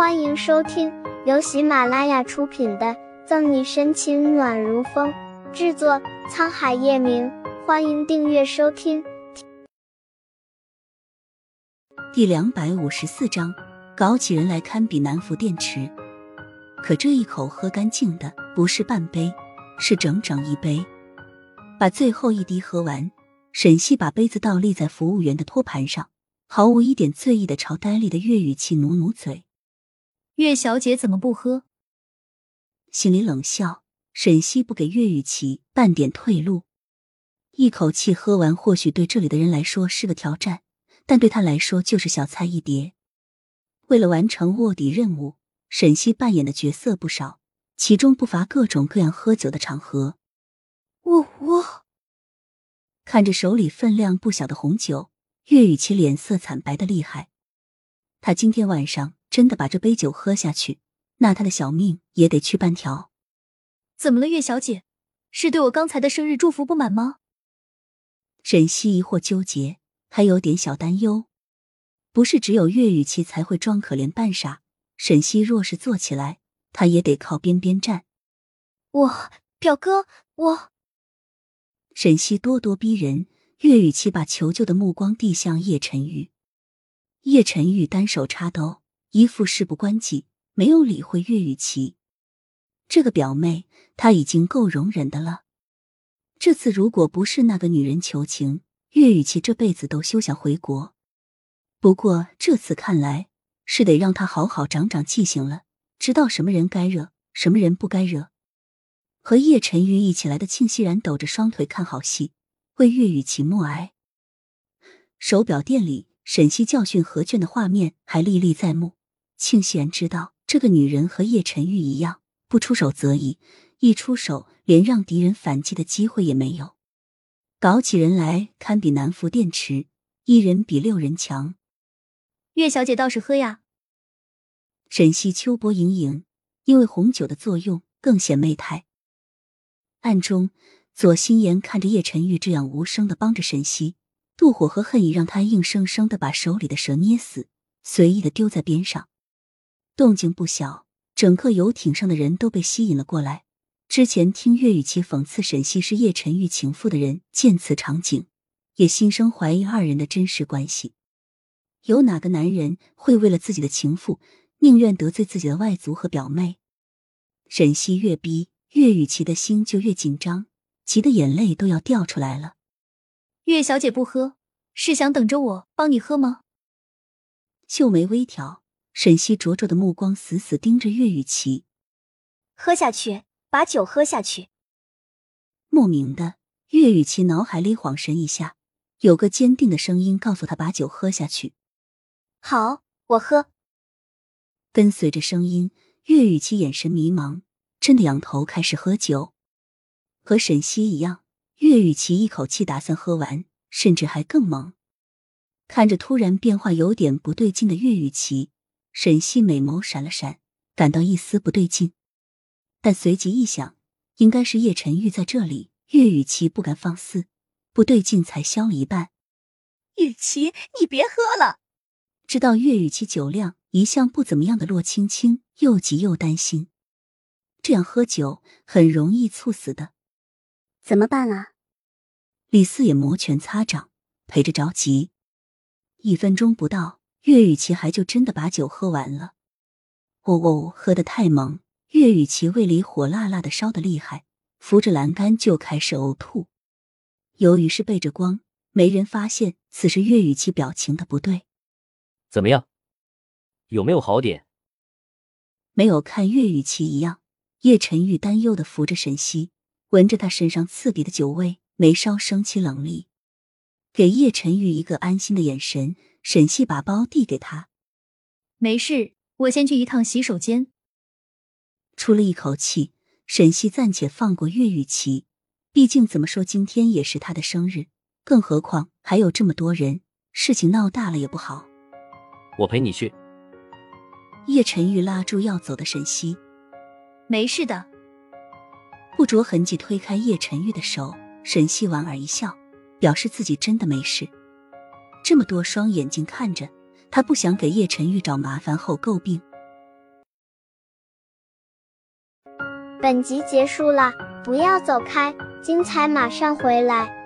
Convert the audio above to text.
欢迎收听由喜马拉雅出品的《赠你深情暖如风》，制作沧海夜明。欢迎订阅收听。第两百五十四章，搞起人来堪比南孚电池。可这一口喝干净的不是半杯，是整整一杯。把最后一滴喝完，沈西把杯子倒立在服务员的托盘上，毫无一点醉意的朝呆立的岳雨琪努努嘴。岳小姐怎么不喝？心里冷笑，沈西不给岳雨琪半点退路，一口气喝完，或许对这里的人来说是个挑战，但对他来说就是小菜一碟。为了完成卧底任务，沈西扮演的角色不少，其中不乏各种各样喝酒的场合。我我看着手里分量不小的红酒，岳雨琪脸色惨白的厉害。他今天晚上真的把这杯酒喝下去，那他的小命也得去半条。怎么了，岳小姐？是对我刚才的生日祝福不满吗？沈西疑惑纠结，还有点小担忧。不是只有岳雨琪才会装可怜扮傻，沈西若是坐起来，他也得靠边边站。我表哥，我。沈西咄咄逼人，岳雨琪把求救的目光递向叶晨玉。叶晨玉单手插兜，一副事不关己，没有理会岳雨琪。这个表妹他已经够容忍的了。这次如果不是那个女人求情，岳雨琪这辈子都休想回国。不过这次看来是得让他好好长长记性了，知道什么人该惹，什么人不该惹。和叶晨玉一起来的庆熙然抖着双腿看好戏，为岳雨琪默哀。手表店里，沈西教训何卷的画面还历历在目。庆熙然知道这个女人和叶晨玉一样，不出手则已，一出手连让敌人反击的机会也没有。搞起人来堪比南孚电池，一人比六人强。岳小姐倒是喝呀！沈西秋波盈盈，因为红酒的作用更显媚态。暗中，左心言看着叶晨玉这样无声的帮着沈西，妒火和恨意让他硬生生的把手里的蛇捏死，随意的丢在边上。动静不小，整个游艇上的人都被吸引了过来。之前听岳雨琪讽刺沈西是叶晨玉情妇的人，见此场景，也心生怀疑二人的真实关系。有哪个男人会为了自己的情妇，宁愿得罪自己的外祖和表妹？沈西越逼。岳雨琪的心就越紧张，急得眼泪都要掉出来了。岳小姐不喝，是想等着我帮你喝吗？秀眉微挑，沈西灼灼的目光死死盯着岳雨琪。喝下去，把酒喝下去。莫名的，岳雨琪脑海里恍神一下，有个坚定的声音告诉他把酒喝下去。好，我喝。跟随着声音，岳雨琪眼神迷茫。真的仰头开始喝酒，和沈西一样，岳雨琪一口气打算喝完，甚至还更猛。看着突然变化有点不对劲的岳雨琪，沈西美眸闪了闪，感到一丝不对劲，但随即一想，应该是叶晨玉在这里，岳雨琪不敢放肆，不对劲才消了一半。雨琪，你别喝了。知道岳雨琪酒量一向不怎么样的洛青青又急又担心。这样喝酒很容易猝死的，怎么办啊？李四也摩拳擦掌，陪着着急。一分钟不到，岳雨琪还就真的把酒喝完了。哦哦，喝得太猛，岳雨琪胃里火辣辣的，烧的厉害，扶着栏杆就开始呕吐。由于是背着光，没人发现此时岳雨琪表情的不对。怎么样？有没有好点？没有看岳雨琪一样。叶晨玉担忧的扶着沈西，闻着他身上刺鼻的酒味，眉梢升起冷厉，给叶晨玉一个安心的眼神。沈西把包递给他，没事，我先去一趟洗手间。出了一口气，沈西暂且放过岳雨琪，毕竟怎么说今天也是他的生日，更何况还有这么多人，事情闹大了也不好。我陪你去。叶晨玉拉住要走的沈西。没事的，不着痕迹推开叶晨玉的手，沈西莞尔一笑，表示自己真的没事。这么多双眼睛看着，他不想给叶辰玉找麻烦后诟病。本集结束了，不要走开，精彩马上回来。